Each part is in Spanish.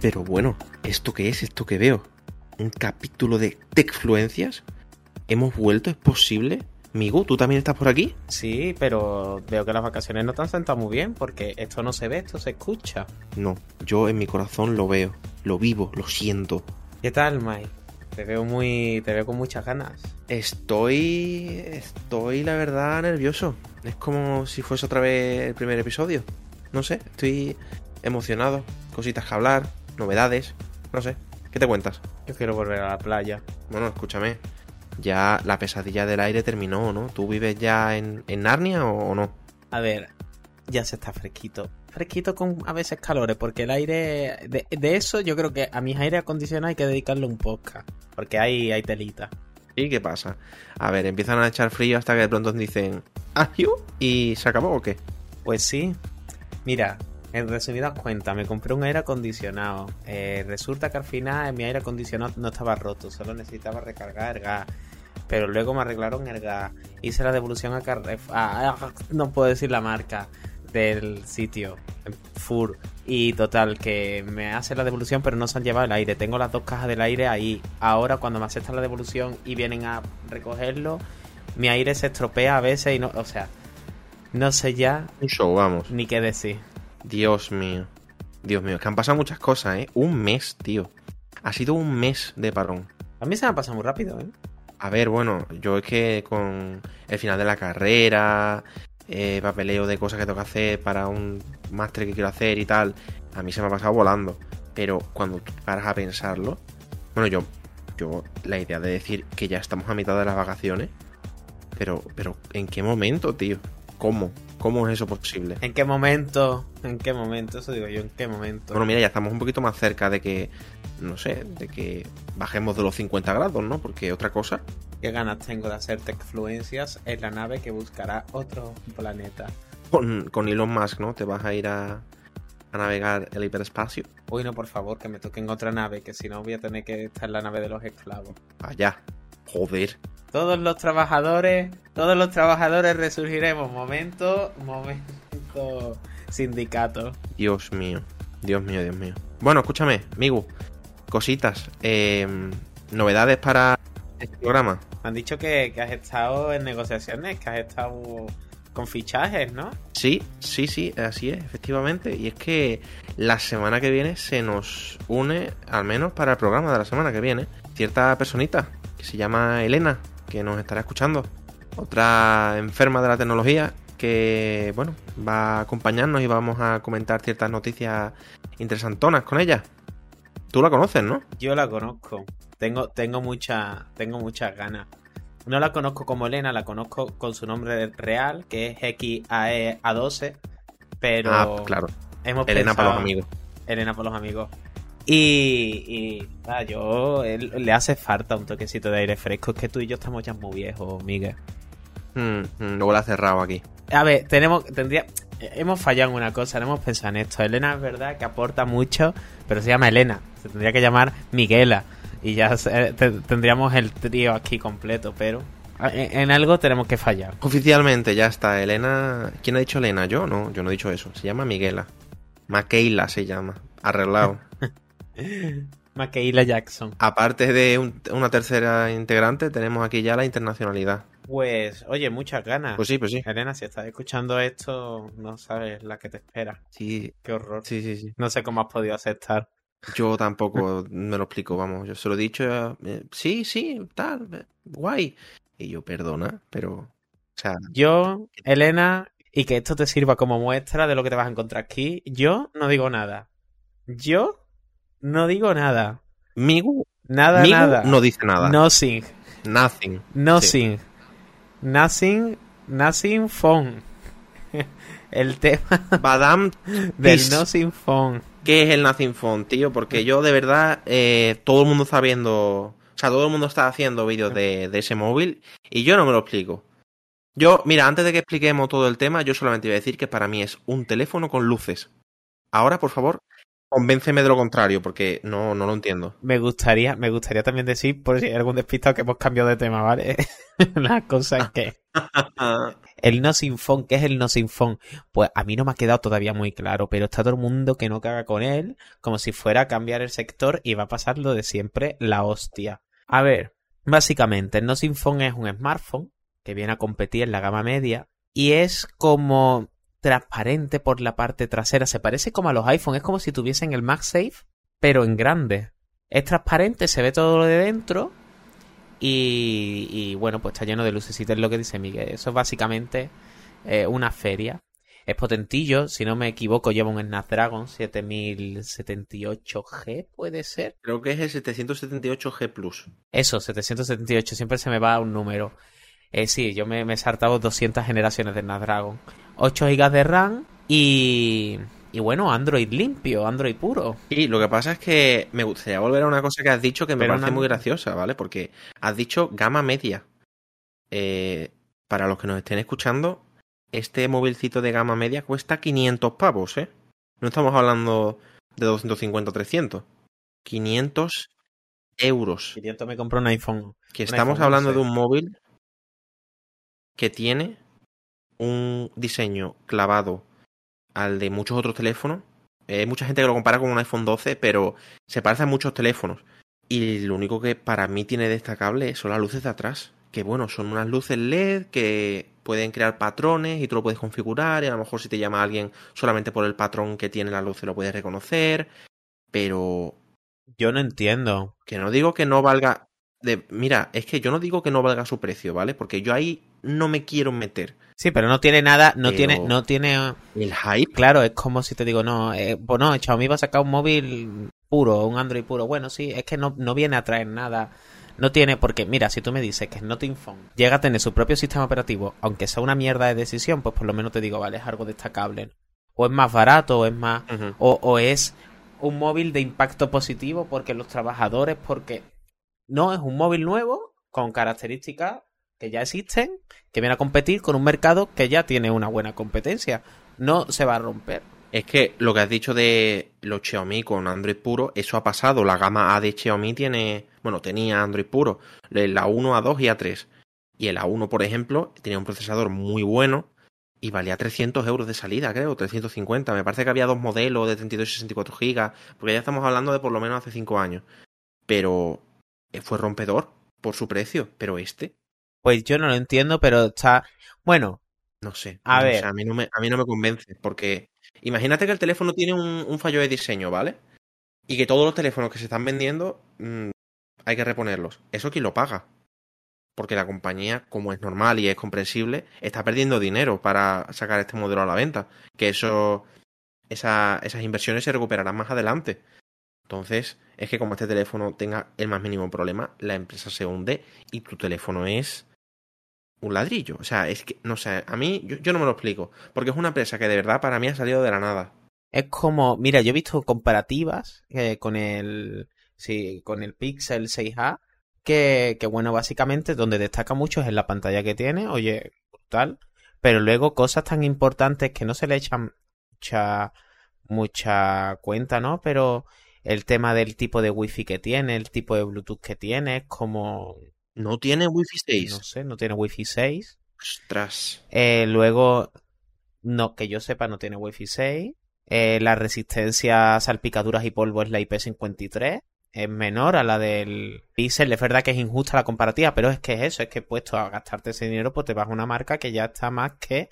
Pero bueno, ¿esto qué es? ¿Esto que veo? ¿Un capítulo de Techfluencias? ¿Hemos vuelto? ¿Es posible? Migu, ¿tú también estás por aquí? Sí, pero veo que las vacaciones no te han sentado muy bien porque esto no se ve, esto se escucha. No, yo en mi corazón lo veo, lo vivo, lo siento. ¿Qué tal, Mike? Te veo muy. te veo con muchas ganas. Estoy. estoy, la verdad, nervioso. Es como si fuese otra vez el primer episodio. No sé, estoy emocionado. Cositas que hablar, novedades. No sé. ¿Qué te cuentas? Yo quiero volver a la playa. Bueno, escúchame. Ya la pesadilla del aire terminó, ¿no? ¿Tú vives ya en, en Narnia o, o no? A ver, ya se está fresquito. Fresquito con a veces calores, porque el aire. De, de eso yo creo que a mis aire acondicionados hay que dedicarle un podcast. Porque hay, hay telita. ¿Y qué pasa? A ver, empiezan a echar frío hasta que de pronto dicen ¡Ayu! ¿Y se acabó o qué? Pues sí. Mira, en resumidas cuentas, me compré un aire acondicionado. Eh, resulta que al final mi aire acondicionado no estaba roto, solo necesitaba recargar el gas. Pero luego me arreglaron el gas. Hice la devolución a no puedo decir la marca del sitio. Fur. Y total, que me hace la devolución, pero no se han llevado el aire. Tengo las dos cajas del aire ahí. Ahora, cuando me aceptan la devolución y vienen a recogerlo, mi aire se estropea a veces y no. O sea, no sé ya Un show, vamos. ni qué decir. Dios mío. Dios mío, es que han pasado muchas cosas, ¿eh? Un mes, tío. Ha sido un mes de parón. A mí se me ha pasado muy rápido, ¿eh? A ver, bueno, yo es que con el final de la carrera, eh, papeleo de cosas que tengo que hacer para un máster que quiero hacer y tal, a mí se me ha pasado volando. Pero cuando tú paras a pensarlo, bueno, yo, yo, la idea de decir que ya estamos a mitad de las vacaciones, pero, pero, ¿en qué momento, tío? ¿Cómo? ¿Cómo es eso posible? ¿En qué momento? ¿En qué momento? Eso digo yo, ¿en qué momento? Bueno, mira, ya estamos un poquito más cerca de que, no sé, de que bajemos de los 50 grados, ¿no? Porque otra cosa, ¿Qué ganas tengo de hacer Techfluencias en la nave que buscará otro planeta? con, con Elon Musk, ¿no? Te vas a ir a, a navegar el hiperespacio. Uy, no, por favor, que me toquen otra nave, que si no voy a tener que estar en la nave de los esclavos. Allá. Joder. Todos los trabajadores, todos los trabajadores resurgiremos. Momento, momento, sindicato. Dios mío. Dios mío, Dios mío. Bueno, escúchame, Migu. Cositas. eh, novedades para este programa. Han dicho que, que has estado en negociaciones, que has estado con fichajes, ¿no? Sí, sí, sí, así es, efectivamente. Y es que la semana que viene se nos une, al menos para el programa de la semana que viene, cierta personita que se llama Elena, que nos estará escuchando. Otra enferma de la tecnología que, bueno, va a acompañarnos y vamos a comentar ciertas noticias interesantonas con ella. Tú la conoces, ¿no? Yo la conozco. Tengo, tengo mucha, tengo muchas ganas. No la conozco como Elena, la conozco con su nombre real, que es XAE12. Pero Ah, claro. hemos Elena para los amigos. Elena para los amigos. Y, y nada, yo él- le hace falta un toquecito de aire fresco. Es que tú y yo estamos ya muy viejos, Miguel. Mm, mm, luego la ha cerrado aquí. A ver, tenemos, tendría, hemos fallado en una cosa, no hemos pensado en esto. Elena es verdad que aporta mucho, pero se llama Elena. Se tendría que llamar Miguela. Y ya se- te- tendríamos el trío aquí completo, pero en, en algo tenemos que fallar. Oficialmente ya está Elena. ¿Quién ha dicho Elena? Yo no, yo no he dicho eso. Se llama Miguela. Maqueila se llama. Arreglado. Maquila Jackson. Aparte de un- una tercera integrante, tenemos aquí ya la internacionalidad. Pues, oye, muchas ganas. Pues sí, pues sí. Elena, si estás escuchando esto, no sabes la que te espera. Sí, Qué horror. sí, sí, sí. No sé cómo has podido aceptar. Yo tampoco me lo explico, vamos. Yo se lo he dicho, eh, sí, sí, tal, eh, guay. Y yo, perdona, pero. O sea, Yo, Elena, y que esto te sirva como muestra de lo que te vas a encontrar aquí, yo no digo nada. Yo no digo nada. Migu, Nada, Migu nada. no dice nada. Nothing. Nothing. Nothing. Nothing. Nothing phone. El tema Badam, del. Nothing phone. ¿qué es el Nothing Phone, tío? Porque yo de verdad, eh, todo el mundo está viendo. O sea, todo el mundo está haciendo vídeos de, de ese móvil y yo no me lo explico. Yo, mira, antes de que expliquemos todo el tema, yo solamente iba a decir que para mí es un teléfono con luces. Ahora, por favor, convénceme de lo contrario, porque no, no lo entiendo. Me gustaría, me gustaría también decir, por si hay algún despistado, que hemos cambiado de tema, ¿vale? La cosa es que El no sin phone, ¿qué es el no sin phone? Pues a mí no me ha quedado todavía muy claro, pero está todo el mundo que no caga con él, como si fuera a cambiar el sector y va a pasar lo de siempre, la hostia. A ver, básicamente, el no sin phone es un smartphone que viene a competir en la gama media y es como transparente por la parte trasera, se parece como a los iPhone, es como si tuviesen el MagSafe, pero en grande. Es transparente, se ve todo lo de dentro y, bueno, pues está lleno de lucecitas, es lo que dice Miguel. Eso es básicamente eh, una feria. Es potentillo, si no me equivoco, lleva un Snapdragon 7078G, puede ser. Creo que es el 778G Plus. Eso, 778, siempre se me va un número. Eh, sí, yo me, me he saltado 200 generaciones de Snapdragon. 8 GB de RAM y y bueno, Android limpio, Android puro. Y lo que pasa es que me gustaría volver a una cosa que has dicho que me parece muy graciosa, ¿vale? Porque has dicho gama media. Eh, para los que nos estén escuchando, este movilcito de gama media cuesta 500 pavos, ¿eh? No estamos hablando de 250 o 300. 500 euros. 500 me compró un iPhone. Que estamos hablando de un móvil que tiene un diseño clavado al de muchos otros teléfonos. Hay mucha gente que lo compara con un iPhone 12, pero se parece a muchos teléfonos. Y lo único que para mí tiene destacable son las luces de atrás. Que bueno, son unas luces LED que pueden crear patrones y tú lo puedes configurar. Y a lo mejor si te llama alguien solamente por el patrón que tiene la luz lo puedes reconocer. Pero. Yo no entiendo. Que no digo que no valga. De... Mira, es que yo no digo que no valga su precio, ¿vale? Porque yo ahí no me quiero meter. Sí, pero no tiene nada, no tiene, no tiene... El hype. Claro, es como si te digo, no, eh, bueno, Xiaomi va a sacar un móvil puro, un Android puro. Bueno, sí, es que no, no viene a traer nada. No tiene, porque mira, si tú me dices que es Nothing Phone llega a tener su propio sistema operativo, aunque sea una mierda de decisión, pues por lo menos te digo, vale, es algo destacable. O es más barato, o es más... o, o es un móvil de impacto positivo porque los trabajadores, porque... No, es un móvil nuevo con características que ya existen, que viene a competir con un mercado que ya tiene una buena competencia. No se va a romper. Es que lo que has dicho de los Xiaomi con Android puro, eso ha pasado. La gama A de Xiaomi tiene, bueno, tenía Android puro, la 1, A2 y A3. Y el A1, por ejemplo, tenía un procesador muy bueno y valía 300 euros de salida, creo, 350. Me parece que había dos modelos de 32 y 64 gigas, porque ya estamos hablando de por lo menos hace 5 años. Pero fue rompedor por su precio. Pero este, pues yo no lo entiendo, pero está. Bueno. No sé. A ver. a, mí no me, a mí no me convence. Porque imagínate que el teléfono tiene un, fallo de diseño, ¿vale? Y que todos los teléfonos que se están vendiendo mm, hay que reponerlos. ¿Eso quién lo paga? Porque la compañía, como es normal y es comprensible, está perdiendo dinero para sacar este modelo a la venta. Que eso. esas inversiones se recuperarán más adelante. Entonces, es que como este teléfono tenga el más mínimo problema, la empresa se hunde y tu teléfono es un ladrillo. O sea, es que, no sé, a mí yo, no me lo explico. Porque es una empresa que de verdad para mí ha salido de la nada. Es como, mira, yo he visto comparativas eh, con el, sí, con el Pixel 6A, que, que bueno, básicamente donde destaca mucho es en la pantalla que tiene, oye, tal, pero luego cosas tan importantes que no se le echan mucha, mucha cuenta, ¿no? Pero el tema del tipo de wifi que tiene, el tipo de Bluetooth que tiene, es como no tiene Wi-Fi 6. No sé, no tiene Wi-Fi 6. Ostras. Eh, luego, no, que yo sepa, no tiene Wi-Fi 6. Eh, la resistencia a salpicaduras y polvo es la IP53. Es menor a la del Pixel. Es verdad que es injusta la comparativa, pero es que es eso. Es que puesto a gastarte ese dinero, pues te vas a una marca que ya está más que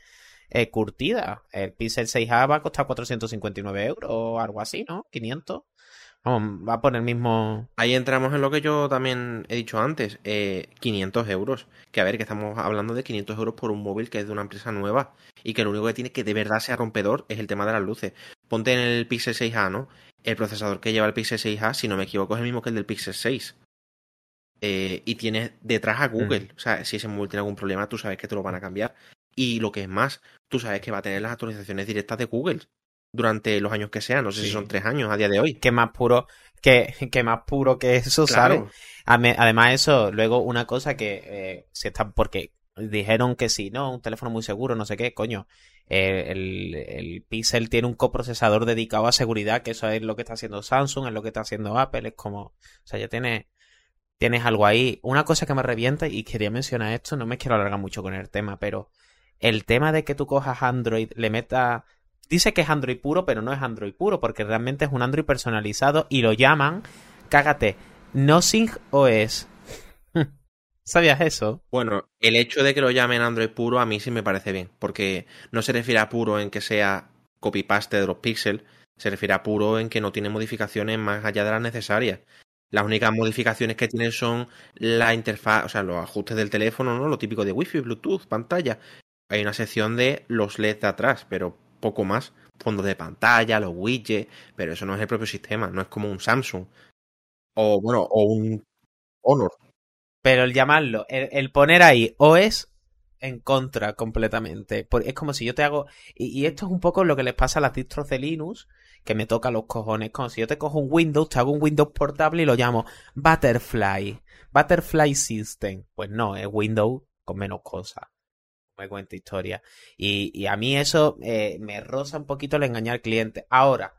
eh, curtida. El Pixel 6A va a costar 459 euros o algo así, ¿no? 500 va por el mismo. Ahí entramos en lo que yo también he dicho antes: 500 eh, euros. Que a ver, que estamos hablando de 500 euros por un móvil que es de una empresa nueva y que lo único que tiene que de verdad sea rompedor es el tema de las luces. Ponte en el Pixel 6A, ¿no? El procesador que lleva el Pixel 6A, si no me equivoco, es el mismo que el del Pixel 6. Eh, y tiene detrás a Google. O sea, si ese móvil tiene algún problema, tú sabes que te lo van a cambiar. Y lo que es más, tú sabes que va a tener las actualizaciones directas de Google durante los años que sean. No sé si son tres años a día de hoy. Que más puro que, que más puro que eso, ¿sabes? Además, eso, luego una cosa que eh, se está. Porque dijeron que sí, no, un teléfono muy seguro, no sé qué, coño. el, el, Pixel tiene un coprocesador dedicado a seguridad, que eso es lo que está haciendo Samsung, es lo que está haciendo Apple, es como. O sea, ya tiene tienes algo ahí. Una cosa que me revienta, y quería mencionar esto, no me quiero alargar mucho con el tema, pero el tema de que tú cojas Android, le metas... Dice que es Android puro, pero no es Android puro, porque realmente es un Android personalizado y lo llaman, cágate, Nothing OS. ¿Sabías eso? Bueno, el hecho de que lo llamen Android puro a mí sí me parece bien, porque no se refiere a puro en que sea copy-paste de los píxeles, se refiere a puro en que no tiene modificaciones más allá de las necesarias. Las únicas modificaciones que tiene son la interfaz, o sea, los ajustes del teléfono, ¿no? Lo típico de Wi-Fi, Bluetooth, pantalla. Hay una sección de los LEDs de atrás, pero poco más. Fondo de pantalla, los widgets, pero eso no es el propio sistema, no es como un Samsung. O bueno, o un Honor. Pero el llamarlo, el, poner ahí OS en contra completamente. Es como si yo te hago. Y, y, esto es un poco lo que les pasa a las distros de Linux, que me toca los cojones. Como si yo te cojo un Windows, te hago un Windows portable y lo llamo Butterfly. Butterfly System. Pues no, es Windows con menos cosas. Me cuenta historia. Y, y a mí eso eh, me roza un poquito el engañar al cliente. Ahora,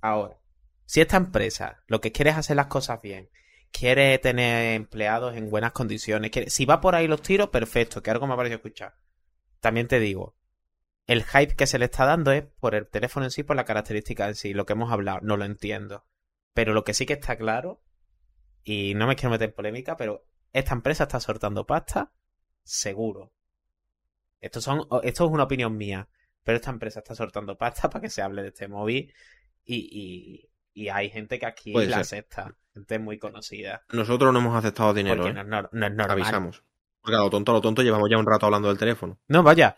ahora. Si esta empresa lo que quiere es hacer las cosas bien quiere tener empleados en buenas condiciones. Quiere... Si va por ahí los tiros, perfecto, que algo me ha parecido escuchar. También te digo, el hype que se le está dando es por el teléfono en sí, por la característica en sí, lo que hemos hablado, no lo entiendo. Pero lo que sí que está claro, y no me quiero meter en polémica, pero esta empresa está soltando pasta, seguro. Esto, son, esto es una opinión mía, pero esta empresa está soltando pasta para que se hable de este móvil y, y, y hay gente que aquí la acepta gente muy conocida. Nosotros no hemos aceptado dinero. Porque ¿eh? no, es, no, es normal. Avisamos. Porque a lo tonto, a lo tonto llevamos ya un rato hablando del teléfono. No, vaya.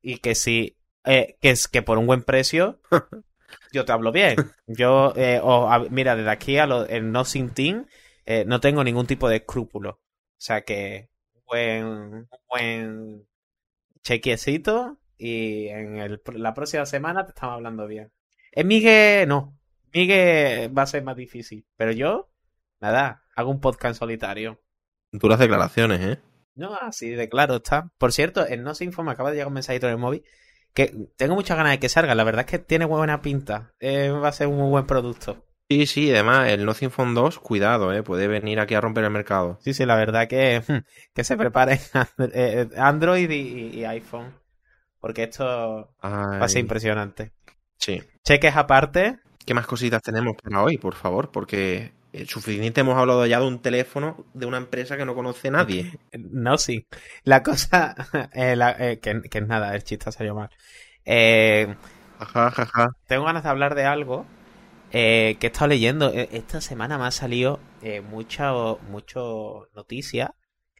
Y que si. Eh, que es que por un buen precio. yo te hablo bien. Yo, eh, o, a, mira, desde aquí a lo, el No Sin Team, eh, no tengo ningún tipo de escrúpulo. O sea que. Buen. Buen. Chequecito. Y en el, la próxima semana te estamos hablando bien. En Miguel, no. Miguel va a ser más difícil. Pero yo, nada, hago un podcast solitario. Duras declaraciones, ¿eh? No, así de claro está. Por cierto, en No se informa, acaba de llegar un mensajito en el móvil que tengo muchas ganas de que salga. La verdad es que tiene buena pinta. Eh, va a ser un muy buen producto. Sí, sí, además el Nothing Phone 2, cuidado, eh, puede venir aquí a romper el mercado. Sí, sí, la verdad que, que se preparen Android y, y, iPhone. Porque esto Ay. va a ser impresionante. Sí. Cheques aparte. ¿Qué más cositas tenemos para hoy, por favor? Porque suficiente hemos hablado ya de un teléfono de una empresa que no conoce nadie. No, sí. La cosa, eh, la, eh, que, que, es nada, el chiste salió mal. Eh, ajá, ajá, ajá. Tengo ganas de hablar de algo eh, que he estado leyendo. Esta semana me ha salido eh, mucho, mucho noticia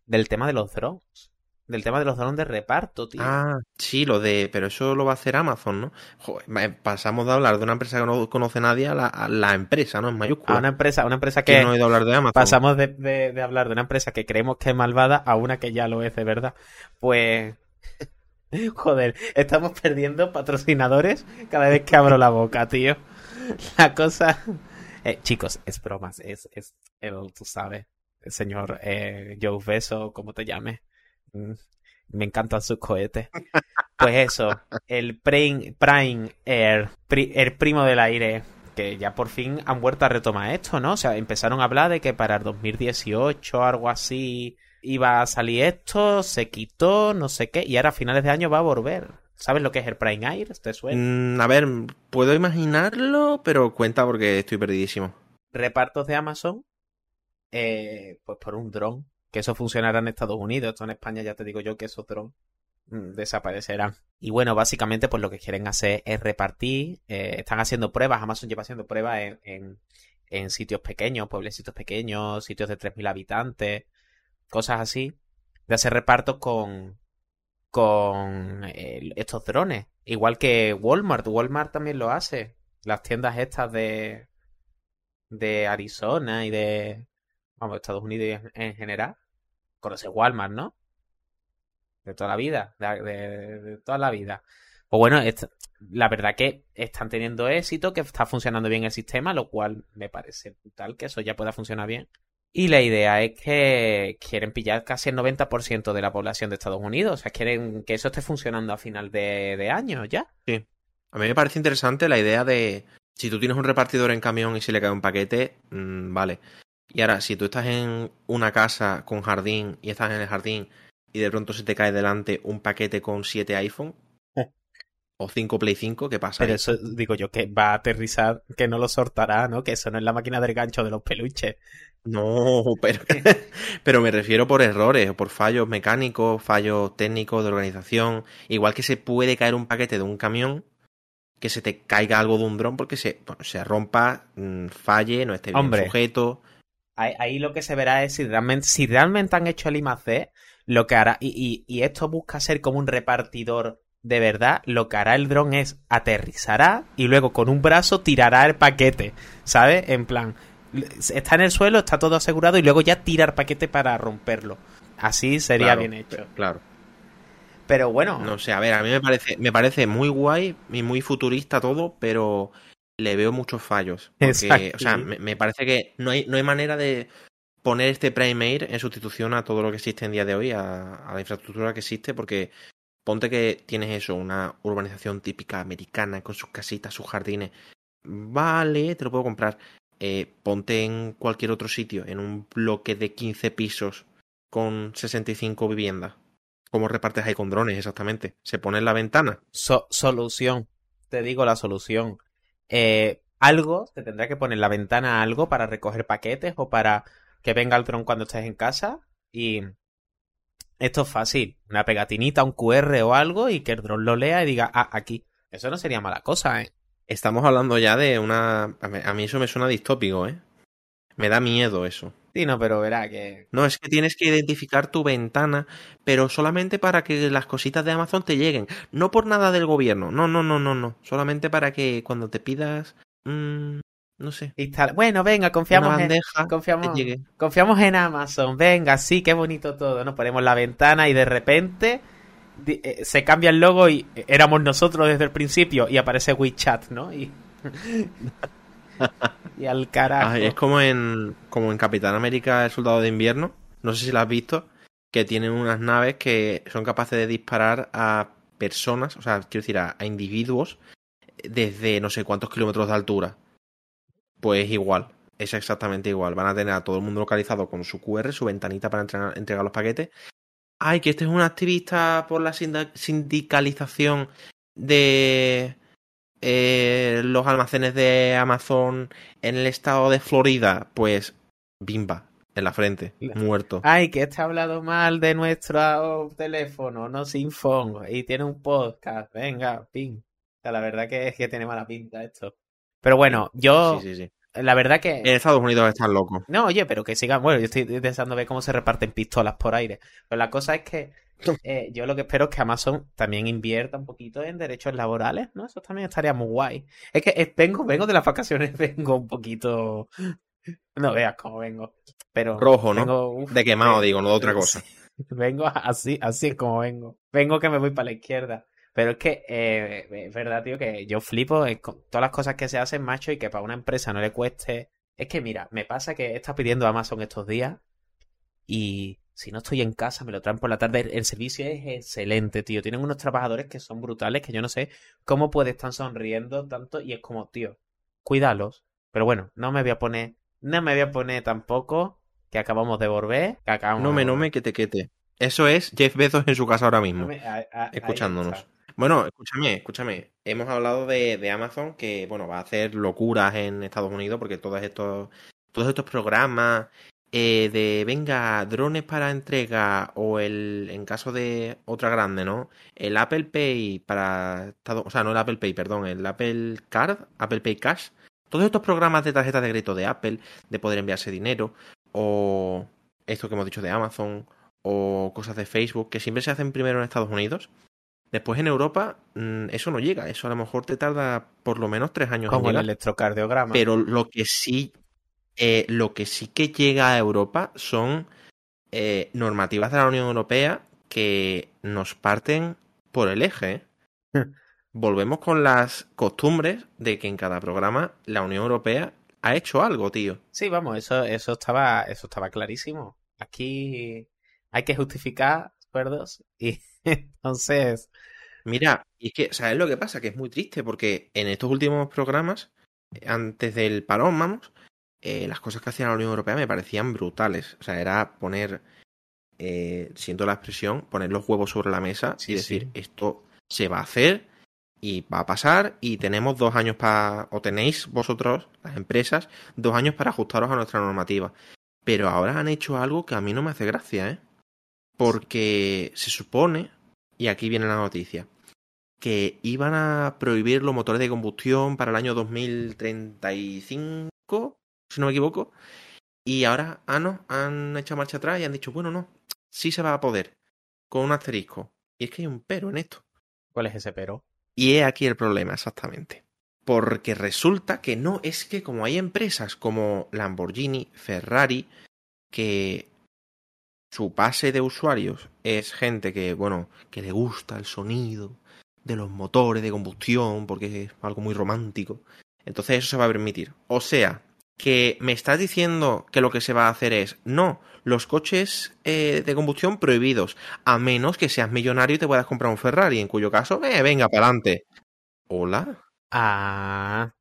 del tema de los drones. Del tema de los drones de reparto, tío. Ah, sí, lo de. Pero eso lo va a hacer Amazon, ¿no? Joder, pasamos de hablar de una empresa que no conoce nadie a la, a la empresa, ¿no? En mayúscula. A una empresa, a una empresa que. no he oído hablar de Amazon. Pasamos de, de, de, hablar de una empresa que creemos que es malvada a una que ya lo es de verdad. Pues. Joder, estamos perdiendo patrocinadores cada vez que abro la boca, tío. La cosa. Eh, chicos, es bromas, es, es el, tú sabes, el señor eh, Joe Beso, como te llames. Me encantan sus cohetes. Pues eso, el Prime, Prime Air, pri, el primo del aire, que ya por fin han vuelto a retomar esto, ¿no? O sea, empezaron a hablar de que para el 2018, algo así, iba a salir esto, se quitó, no sé qué, y ahora a finales de año va a volver. ¿Sabes lo que es el Prime Air? ¿Te suena? Mm, a ver, puedo imaginarlo, pero cuenta porque estoy perdidísimo. Repartos de Amazon, eh, pues por un dron que eso funcionará en Estados Unidos, esto en España ya te digo yo que esos drones mmm, desaparecerán. Y bueno, básicamente pues lo que quieren hacer es repartir, eh, están haciendo pruebas, Amazon lleva haciendo pruebas en, en, en sitios pequeños, pueblecitos pequeños, sitios de 3.000 habitantes, cosas así, de hacer repartos con, con eh, estos drones. Igual que Walmart, Walmart también lo hace. Las tiendas estas de, de Arizona y de, vamos, Estados Unidos en general, conoces Walmart, ¿no? De toda la vida, de, toda la vida. Pues bueno, la verdad que están teniendo éxito, que está funcionando bien el sistema, lo cual me parece brutal que eso ya pueda funcionar bien. Y la idea es que quieren pillar casi el 90% de la población de Estados Unidos. O sea, quieren que eso esté funcionando a final de, año ya. Sí. A mí me parece interesante la idea de si tú tienes un repartidor en camión y se le cae un paquete, mmm, vale. Y ahora, si tú estás en una casa con jardín y estás en el jardín y de pronto se te cae delante un paquete con 7 iPhone o 5 Play 5, ¿qué pasa? Pero ahí? eso, digo yo, que va a aterrizar, que no lo sortará, ¿no? Que eso no es la máquina del gancho de los peluches. No, pero, pero me refiero por errores o por fallos mecánicos, fallos técnicos de organización. Igual que se puede caer un paquete de un camión, que se te caiga algo de un dron porque se, bueno, se rompa, mm, falle, no esté bien Hombre. sujeto. Ahí, ahí lo que se verá es si realmente, si realmente han hecho el I+D, lo que hará, y, y, y esto busca ser como un repartidor de verdad, lo que hará el dron es aterrizará y luego con un brazo tirará el paquete, ¿sabes? En plan, está en el suelo, está todo asegurado y luego ya tira el paquete para romperlo. Así sería Claro, bien hecho. Claro. Pero bueno, No sé, a ver, a mí me parece, me parece muy guay y muy futurista todo, pero le veo muchos fallos. Porque, Exacto. o sea, me, me parece que no hay, no hay manera de poner este Primate en sustitución a todo lo que existe en día de hoy, a, a la infraestructura que existe, porque ponte que tienes eso, una urbanización típica americana con sus casitas, sus jardines. Vale, te lo puedo comprar. Eh, ponte en cualquier otro sitio, en un bloque de 15 pisos con 65 viviendas. ¿Cómo repartes ahí con drones exactamente? ¿Se pone en la ventana? So- solución. Te digo la solución. Eh, algo, te tendrá que poner en la ventana algo para recoger paquetes o para que venga el dron cuando estés en casa. Y esto es fácil. Una pegatinita, un QR o algo y que el dron lo lea y diga, ah, aquí. Eso no sería mala cosa, ¿eh? Estamos hablando ya de una... A mí- eso me suena distópico, ¿eh? Me da miedo eso. Sí, no, pero verá que... No, es que tienes que identificar tu ventana, pero solamente para que las cositas de Amazon te lleguen. No por nada del gobierno. No, no, no, no, no. Solamente para que cuando te pidas... mm, no sé. Instala- Bueno, venga, confiamos en... Confiamos, confiamos en Amazon. Venga, sí, qué bonito todo. Nos ponemos la ventana y de repente eh, se cambia el logo y eh, éramos nosotros desde el principio y aparece WeChat, ¿no? Y, y al carajo. Ay, es como en, como en Capitán América, el soldado de invierno. No sé si lo has visto. Que tienen unas naves que son capaces de disparar a personas, o sea, quiero decir, a, a individuos desde no sé cuántos kilómetros de altura. Pues igual, es exactamente igual. Van a tener a todo el mundo localizado con su QR, su ventanita para entregar, los paquetes. Ay, que este es un activista por la sindicalización de eh, los almacenes de Amazon en el estado de Florida. Pues, bimba, en la frente, muerto. Ay, que este ha hablado mal de nuestro teléfono, no sin y tiene un podcast. Venga, ping. O sea, la verdad que es que tiene mala pinta esto. Pero bueno, yo, Sí, sí, sí. la verdad que... En Estados Unidos están locos. No, oye, pero que sigan. Bueno, yo estoy deseando ver cómo se reparten pistolas por aire. Pero la cosa es que eh, yo lo que espero es que Amazon también invierta un poquito en derechos laborales, ¿no? Eso también estaría muy guay. Es que eh, vengo, vengo de las vacaciones, vengo un poquito. No veas cómo vengo. Pero. Rojo, ¿no? vengo, uf, De quemado, vengo- digo, no de otra cosa. Vengo así, así es como vengo. Vengo que me voy para la izquierda. Pero es que eh, es verdad, tío, que yo flipo con todas las cosas que se hacen, macho, y que para una empresa no le cueste. Es que mira, me pasa que he estado pidiendo Amazon estos días y si no estoy en casa me lo traen por la tarde. El, servicio es excelente, tío. Tienen unos trabajadores que son brutales, que yo no sé cómo puede estar sonriendo tanto y es como, tío, cuídalos. Pero bueno, no me voy a poner, no me voy a poner tampoco que acabamos de volver, que acabamos No me, no me, que te quete. Eso es Jeff Bezos en su casa ahora mismo. no me- a- a- ahí escuchándonos. Bueno, escúchame, escúchame. Hemos hablado de, de Amazon que, bueno, va a hacer locuras en Estados Unidos porque todos estos, todos estos programas eh, de, venga, drones para entrega o el, en caso de otra grande, ¿no? El Apple Pay para Estados, o sea, no el Apple Pay, perdón, el Apple Card, Apple Pay Cash. Todos estos programas de tarjeta de crédito de Apple, de poder enviarse dinero, o esto que hemos dicho de Amazon, o cosas de Facebook, que siempre se hacen primero en Estados Unidos. Después en Europa mm, eso no llega, eso a lo mejor te tarda por lo menos tres años en Como el llegar. electrocardiograma. Pero lo que sí, eh, lo que sí que llega a Europa son eh, normativas de la Unión Europea que nos parten por el eje. ¿eh? Volvemos con las costumbres de que en cada programa la Unión Europea ha hecho algo, tío. Sí, vamos, eso, eso estaba, eso estaba clarísimo. Aquí hay que justificar y entonces Mira, y es que, ¿sabes lo que pasa? Que es muy triste porque en estos últimos programas, antes del parón, vamos, eh, las cosas que hacía la Unión Europea me parecían brutales. O sea, era poner, eh, siento la expresión, poner los huevos sobre la mesa Sí, y decir, sí. esto se va a hacer y va a pasar y tenemos dos años para, o tenéis vosotros, las empresas, dos años para ajustaros a nuestra normativa. Pero ahora han hecho algo que a mí no me hace gracia, ¿eh? Porque se supone, y aquí viene la noticia, que iban a prohibir los motores de combustión para el año 2035, si no me equivoco, y ahora, ah, no, han echado marcha atrás y han dicho, bueno, no, sí se va a poder, con un asterisco. Y es que hay un pero en esto. ¿Cuál es ese pero? Y he aquí el problema, exactamente. Porque resulta que no, es que como hay empresas como Lamborghini, Ferrari, que su base de usuarios es gente que, bueno, que le gusta el sonido de los motores de combustión, porque es algo muy romántico. Entonces eso se va a permitir. O sea, que me estás diciendo que lo que se va a hacer es, no, los coches eh, de combustión prohibidos, a menos que seas millonario y te puedas comprar un Ferrari, en cuyo caso, eh, venga, para adelante. Hola. Ah,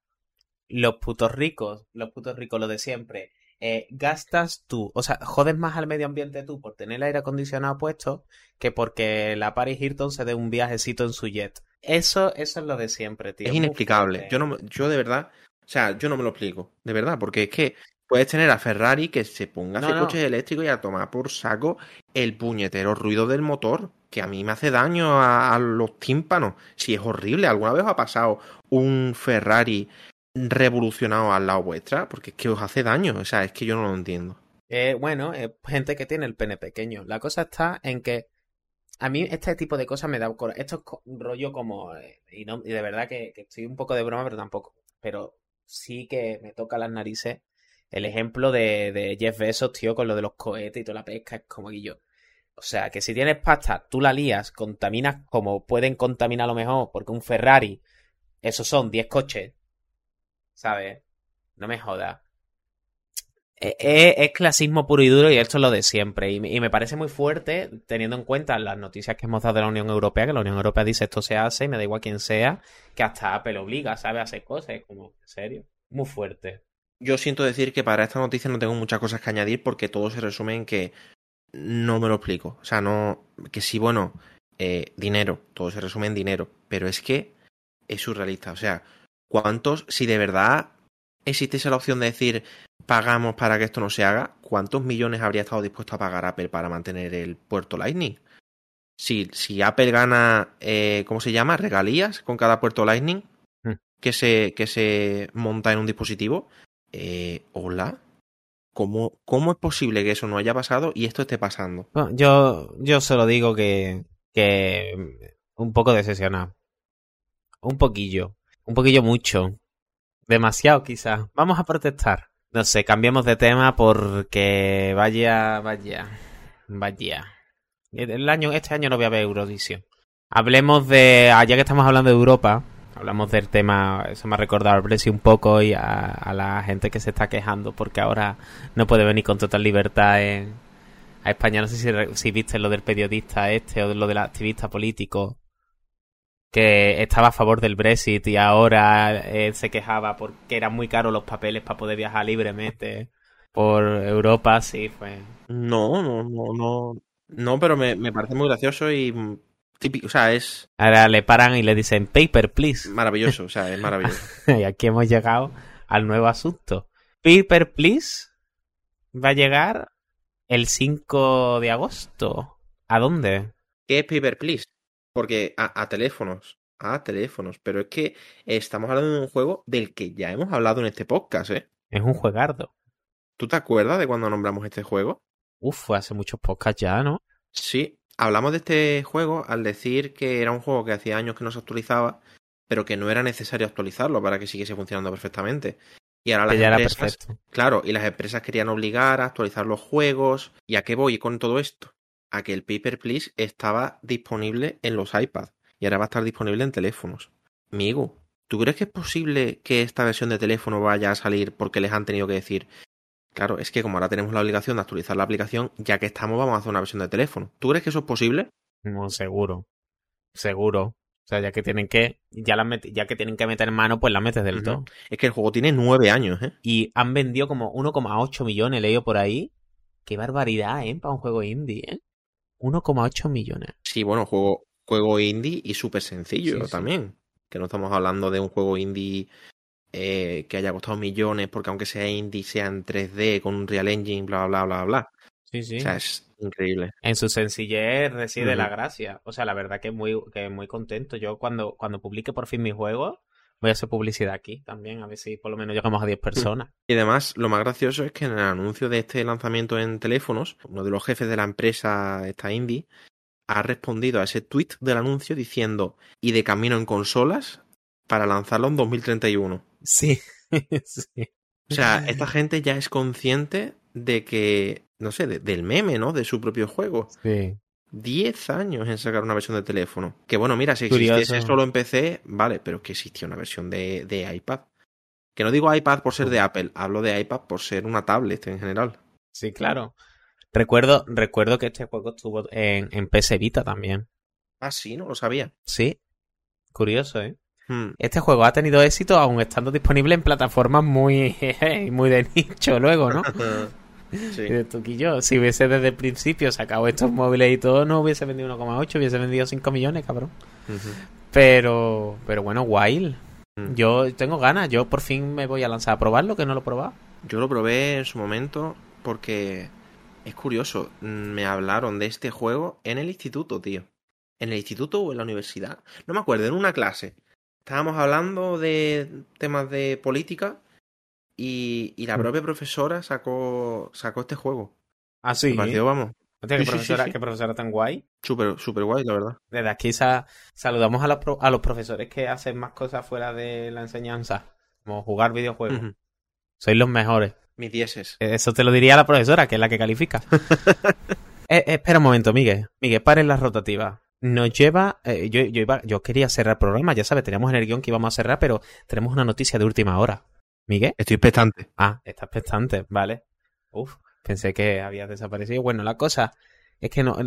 los putos ricos, los putos ricos, lo de siempre. Eh, gastas tú, o sea, jodes más al medio ambiente tú por tener el aire acondicionado puesto que porque la Paris Hilton se dé un viajecito en su jet. Eso, eso es lo de siempre, tío. Es inexplicable. Yo no, yo de verdad, o sea, yo no me lo explico, de verdad, porque es que puedes tener a Ferrari que se ponga a No, hacer no. coches eléctricos y a tomar por saco el puñetero ruido del motor, que a mí me hace daño a, a los tímpanos. Si es horrible, ¿alguna vez ha pasado un Ferrari revolucionado al lado vuestra? Porque es que os hace daño, o sea, es que yo no lo entiendo. Eh, bueno, gente que tiene el pene pequeño. La cosa está en que a mí este tipo de cosas me da cora- Esto es rollo como... eh, y, no, y de verdad que, estoy un poco de broma, pero tampoco. Pero sí que me toca las narices el ejemplo de, Jeff Bezos, tío, con lo de los cohetes y toda la pesca. Es como que yo... O sea, que si tienes pasta, tú la lías, contaminas como pueden contaminar lo mejor, porque un Ferrari, esos son 10 coches, ¿sabes? No me jodas. Eh, eh, Es, clasismo puro y duro y esto es lo de siempre. Y, me- y me parece muy fuerte teniendo en cuenta las noticias que hemos dado de la Unión Europea, que la Unión Europea dice esto se hace y me da igual quién sea, que hasta Apple obliga, ¿sabes? A hacer cosas. Es como, en serio. Muy fuerte. Yo siento decir que para esta noticia no tengo muchas cosas que añadir porque todo se resume en que no me lo explico. O sea, no. Que sí, bueno, eh, dinero. Todo se resume en dinero. Pero es que es surrealista. O sea, ¿cuántos, si de verdad existiese la opción de decir pagamos para que esto no se haga, ¿cuántos millones habría estado dispuesto a pagar Apple para mantener el puerto Lightning? Si, si Apple gana, eh, ¿cómo se llama? Regalías con cada puerto Lightning Hmm. que, se, que se monta en un dispositivo. Eh, ¿Hola? ¿Cómo, ¿Cómo es posible que eso no haya pasado y esto esté pasando? Bueno, yo, yo solo digo que, que un poco decepcionado. Un poquillo. Un poquillo mucho. Demasiado quizás. Vamos a protestar. No sé, cambiemos de tema porque vaya, vaya, vaya. El año, este año no voy a ver Eurovisión. Hablemos de, ah, ya que estamos hablando de Europa, hablamos del tema, eso me ha recordado al Brexit un poco y a, la gente que se está quejando porque ahora no puede venir con total libertad en, a España. No sé si, si viste lo del periodista este o lo del activista político que estaba a favor del Brexit y ahora eh, se quejaba porque eran muy caros los papeles para poder viajar libremente por Europa. Sí, fue. No, no, no, no. No, pero me, me parece muy gracioso y mm, típico. O sea, es Ahora le paran y le dicen paper, please. maravilloso. O sea, es maravilloso. y aquí hemos llegado al nuevo asunto. Paper, please va a llegar el 5 de agosto. ¿A dónde? ¿Qué es Paper Please? Porque a, a teléfonos. A teléfonos. Pero es que estamos hablando de un juego del que ya hemos hablado en este podcast, ¿eh? Es un juegardo. ¿Tú te acuerdas de cuando nombramos este juego? Uf, fue hace muchos podcasts ya, ¿no? Sí, hablamos de este juego al decir que era un juego que hacía años que no se actualizaba, pero que no era necesario actualizarlo para que siguiese funcionando perfectamente. Y ahora las empresas, perfecto. claro, y las empresas querían obligar a actualizar los juegos. ¿Y a qué voy con todo esto? A que el Paper Please estaba disponible en los iPads y ahora va a estar disponible en teléfonos. Amigo, ¿tú crees que es posible que esta versión de teléfono vaya a salir porque les han tenido que decir Claro, es que como ahora tenemos la obligación de actualizar la aplicación, ya que estamos, vamos a hacer una versión de teléfono. ¿Tú crees que eso es posible? No, seguro. Seguro. O sea, ya que tienen que, ya, met- ya que tienen que meter mano, pues las metes del todo. Es que el juego tiene nueve años, ¿eh? Y han vendido como 1,8 millones, leído por ahí. Qué barbaridad, ¿eh? Para un juego indie, ¿eh? 1,8 millones. Sí, bueno, juego, juego indie y súper sencillo Sí, sí. también. Que no estamos hablando de un juego indie eh, que haya costado millones, porque aunque sea indie, sea en 3D, con un Real Engine, bla, bla, bla, bla. Sí, sí. O sea, es increíble. En su sencillez reside Ujú. la gracia. O sea, la verdad que muy, que muy contento. Yo cuando, cuando publique por fin mi juego, voy a hacer publicidad aquí también, a ver si por lo menos llegamos a 10 personas. Y además, lo más gracioso es que en el anuncio de este lanzamiento en teléfonos, uno de los jefes de la empresa, esta indie, ha respondido a ese tweet del anuncio diciendo, y de camino en consolas para lanzarlo en 2031. Sí, sí. O sea, esta gente ya es consciente de que, no sé, de- del meme, ¿no? De su propio juego. Sí. 10 años en sacar una versión de teléfono. Que bueno, mira, si existiese Curioso. solo en PC, vale, pero que existía una versión de, de iPad. Que no digo iPad por ser de Apple, hablo de iPad por ser una tablet en general. Sí, claro. Recuerdo, recuerdo que este juego estuvo en, en PS Vita también. Ah, sí, no lo sabía. Sí. Curioso, ¿eh? Hmm. Este juego ha tenido éxito aún estando disponible en plataformas muy, muy de nicho luego, ¿no? Y sí. de tú que yo, si hubiese desde el principio sacado estos móviles y todo, no hubiese vendido 1,8, hubiese vendido 5 millones, cabrón. Pero, pero bueno, wild. Mm. Yo tengo ganas, yo por fin me voy a lanzar a probarlo, que no lo he probado. Yo lo probé en su momento porque es curioso. mm, Me hablaron de este juego en el instituto, tío. ¿En el instituto o en la universidad? No me acuerdo, en una clase. Estábamos hablando de temas de política y, y la Mm. propia profesora sacó, sacó este juego. Ah, sí. Vamos, Hostia, qué Sí, sí, sí, profesora, sí. qué profesora tan guay. súper súper guay, la verdad. Desde aquí sa- saludamos a los, a los profesores que hacen más cosas fuera de la enseñanza, como jugar videojuegos. Sois los mejores. Mis dieces. Eso te lo diría la profesora, que es la que califica. Eh, eh, espera un momento, Miguel. Miguel, paren las rotativas. Nos lleva. eh, yo, yo, iba, yo quería cerrar el programa, ya sabes, teníamos en el guion que íbamos a cerrar, pero tenemos una noticia de última hora. ¿Miguel? Estoy expectante. Ah, estás expectante, vale. Uf, pensé que habías desaparecido. Bueno, la cosa es que no.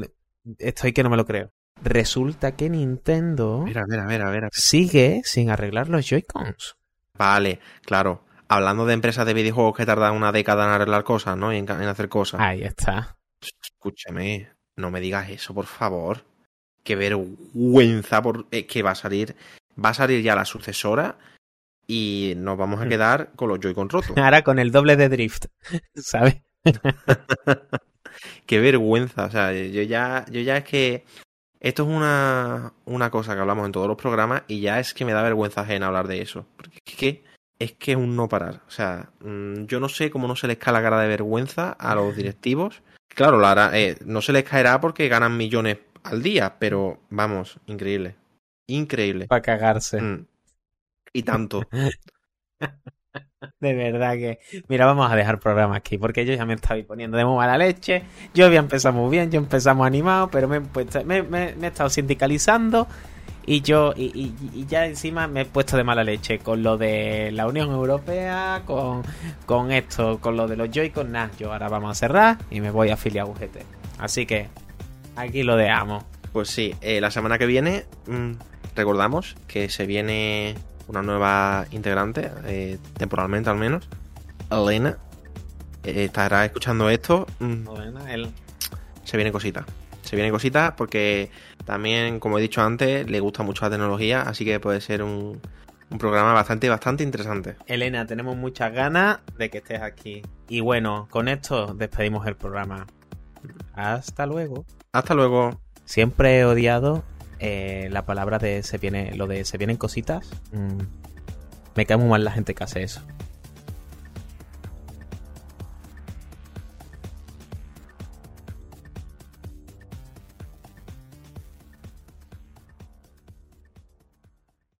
Estoy que no me lo creo. Resulta que Nintendo Mira, mira, mira, mira. sigue sin arreglar los Joy-Cons. Vale, claro. Hablando de empresas de videojuegos que tardan una década en arreglar cosas, ¿no? Y en, hacer cosas. Ahí está. Escúchame, no me digas eso, por favor. Qué vergüenza por eh, que va a salir. Va a salir ya la sucesora y nos vamos a Hmm. quedar con los Joy-Con rotos. Ahora con el doble de drift, ¿sabes? Qué vergüenza. O sea, yo ya, yo ya es que. Esto es una, una cosa que hablamos en todos los programas y ya es que me da vergüenza ajena hablar de eso. Porque es que es que es un no parar. O sea, mm, yo no sé cómo no se les cae la cara de vergüenza a los directivos. Claro, la eh, no se les caerá porque ganan millones al día, pero vamos, increíble. Increíble. Para cagarse. Mm. Y tanto. De verdad que. Mira, vamos a dejar el programa aquí porque yo ya me estaba poniendo de muy mala leche. Yo había empezado muy bien, yo empezamos animado, pero me, he puesto- me, me- me he estado sindicalizando y yo. Y, y- y ya encima me he puesto de mala leche con lo de la Unión Europea, con, con esto, con lo de los Joy-Con. Nada, yo ahora vamos a cerrar y me voy a afiliar a UGT. Así que aquí lo dejamos. Pues sí, eh, la semana que viene mm, recordamos que se viene una nueva integrante, eh, temporalmente al menos, Elena. Eh, estará escuchando esto. mm, Bueno, el- se viene cosita. Se viene cosita porque también, como he dicho antes, le gusta mucho la tecnología, así que puede ser un, un programa bastante, bastante interesante. Elena, tenemos muchas ganas de que estés aquí. Y bueno, con esto despedimos el programa. Hasta luego. Hasta luego. Siempre he odiado eh, la palabra de se viene, lo de se vienen cositas. Mm, me cae muy mal la gente que hace eso.